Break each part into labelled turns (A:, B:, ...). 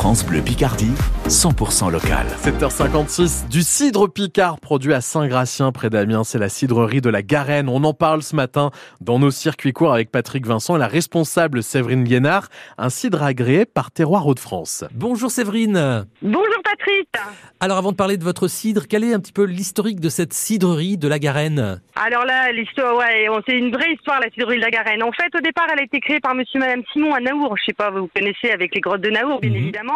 A: France Bleu Picardie, 100% local.
B: 7h56, du cidre Picard produit à Saint-Gratien près d'Amiens. C'est la cidrerie de la Garenne. On en parle ce matin dans nos circuits courts avec Patrick Vincent et la responsable Séverine Liénard. Un cidre agréé par Terroir Hauts-de-France.
C: Bonjour Séverine.
D: Bonjour Patrick.
C: Alors avant de parler de votre cidre, quel est un petit peu l'historique de cette cidrerie de la Garenne?
D: Alors là, l'histoire, ouais, c'est une vraie histoire la cidrerie de la Garenne. En fait, au départ, elle a été créée par monsieur et madame Simon à Naour. Je sais pas, vous connaissez avec les grottes de Naour, bien
C: Mhm.
D: évidemment.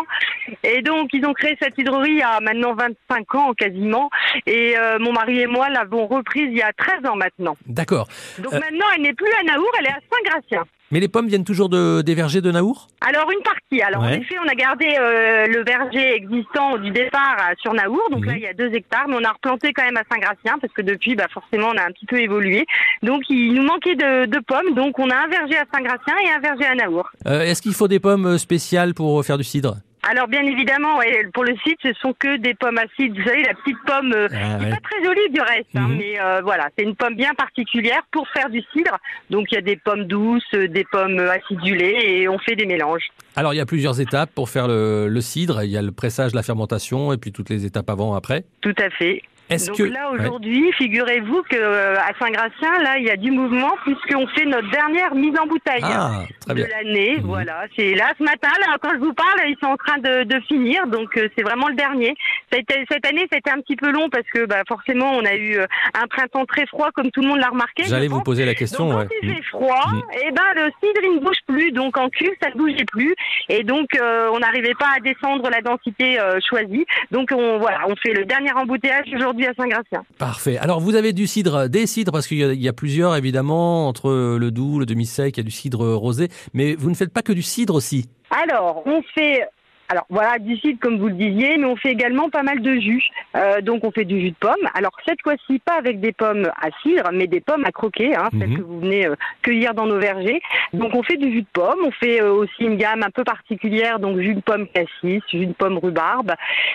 D: Et donc, ils ont créé cette cidrerie il y a maintenant 25 ans quasiment. Et euh, mon mari et moi l'avons reprise il y a 13 ans maintenant.
C: D'accord.
D: Donc
C: Euh.
D: maintenant, elle n'est plus à Naour, elle est à Saint-Gratien.
C: Mais les pommes viennent toujours de, des vergers de Naour?
D: Alors une partie. Alors en effet, on a gardé euh, le verger existant du départ à- sur Naour. Donc
C: Mhm.
D: là, il y a deux hectares, mais on a replanté quand même à Saint-Gratien parce que depuis, bah, forcément, on a un petit peu évolué. Donc il nous manquait de, de pommes. Donc on a un verger à Saint-Gratien et un verger à Naour.
C: Euh, Est-ce qu'il faut des pommes spéciales pour faire du cidre?
D: Alors bien évidemment, ouais, pour le site, ce sont que des pommes acides. Vous savez, la petite pomme euh,
C: Ah,
D: qui est
C: ouais.
D: pas très jolie du reste, hein,
C: Mhm.
D: mais euh, voilà, c'est une pomme bien particulière pour faire du cidre. Donc il y a des pommes douces, euh, des pommes acidulées et on fait des mélanges.
C: Alors il y a plusieurs étapes pour faire le, le cidre. Il y a le pressage, la fermentation et puis toutes les étapes avant, après.
D: Tout à fait.
C: Est-ce
D: Donc
C: que
D: là
C: Ouais.
D: aujourd'hui, figurez-vous que euh, à Saint-Gratien, là, il y a du mouvement puisqu'on fait notre dernière mise en bouteille
C: Ah,
D: de
C: bien.
D: l'année.
C: Mhm.
D: Voilà, c'est là ce matin, là, quand je vous parle, ils sont en train de, de finir, donc euh, c'est vraiment le dernier. Été- cette année, c'était un petit peu long parce que bah, forcément, on a eu euh, un printemps très froid, comme tout le monde l'a remarqué.
C: J'allais vous poser la
D: Donc
C: question.
D: quand
C: ouais.
D: il
C: Mm.
D: fait froid,
C: Mhm.
D: et ben le cidre ne bouge plus, donc en cuve ça ne bougeait plus, et donc euh, on n'arrivait pas à descendre la densité euh, choisie. Donc on voilà, on fait le dernier embouteillage aujourd'hui à Saint-Gratien.
C: Parfait. Alors vous avez du cidre, des cidres, parce qu'il y, y a plusieurs évidemment, entre le doux, le demi-sec, il y a du cidre rosé, mais vous ne faites pas que du cidre aussi.
D: Alors, on fait alors voilà du cidre comme vous le disiez, mais on fait également pas mal de jus. Euh, donc on fait du jus de pomme. Alors cette fois-ci pas avec des pommes à cidre, mais des pommes à croquer, hein, celles
C: Mhm.
D: que vous venez euh, cueillir dans nos vergers. Donc on fait du jus de pomme. On fait euh, aussi une gamme un peu particulière, donc jus de pomme cassis, jus de pomme rhubarbe.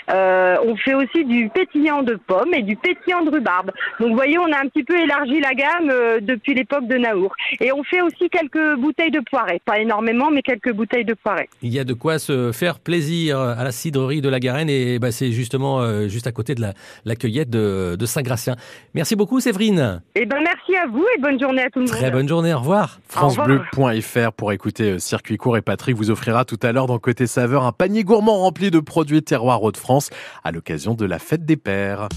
D: On fait aussi du pétillant de pomme et du pétillant de rhubarbe. Donc vous voyez, on a un petit peu élargi la gamme depuis l'époque de Naour. Et on fait aussi quelques bouteilles de poirée, pas énormément, mais quelques bouteilles de poirée.
C: Il y a de quoi se faire plaisir à la cidrerie de la Garenne et bah, c'est justement euh, juste à côté de la, la cueillette de, de Saint-Gratien. Merci beaucoup Séverine.
D: Eh ben merci à vous et bonne journée à tout le monde.
C: Très bonne journée, au revoir.
B: FranceBleu.fr pour écouter euh, Circuit Court et Patrick vous offrira tout à l'heure dans Côté Saveur un panier gourmand rempli de produits terroirs Hauts-de-France à l'occasion de la fête des pères.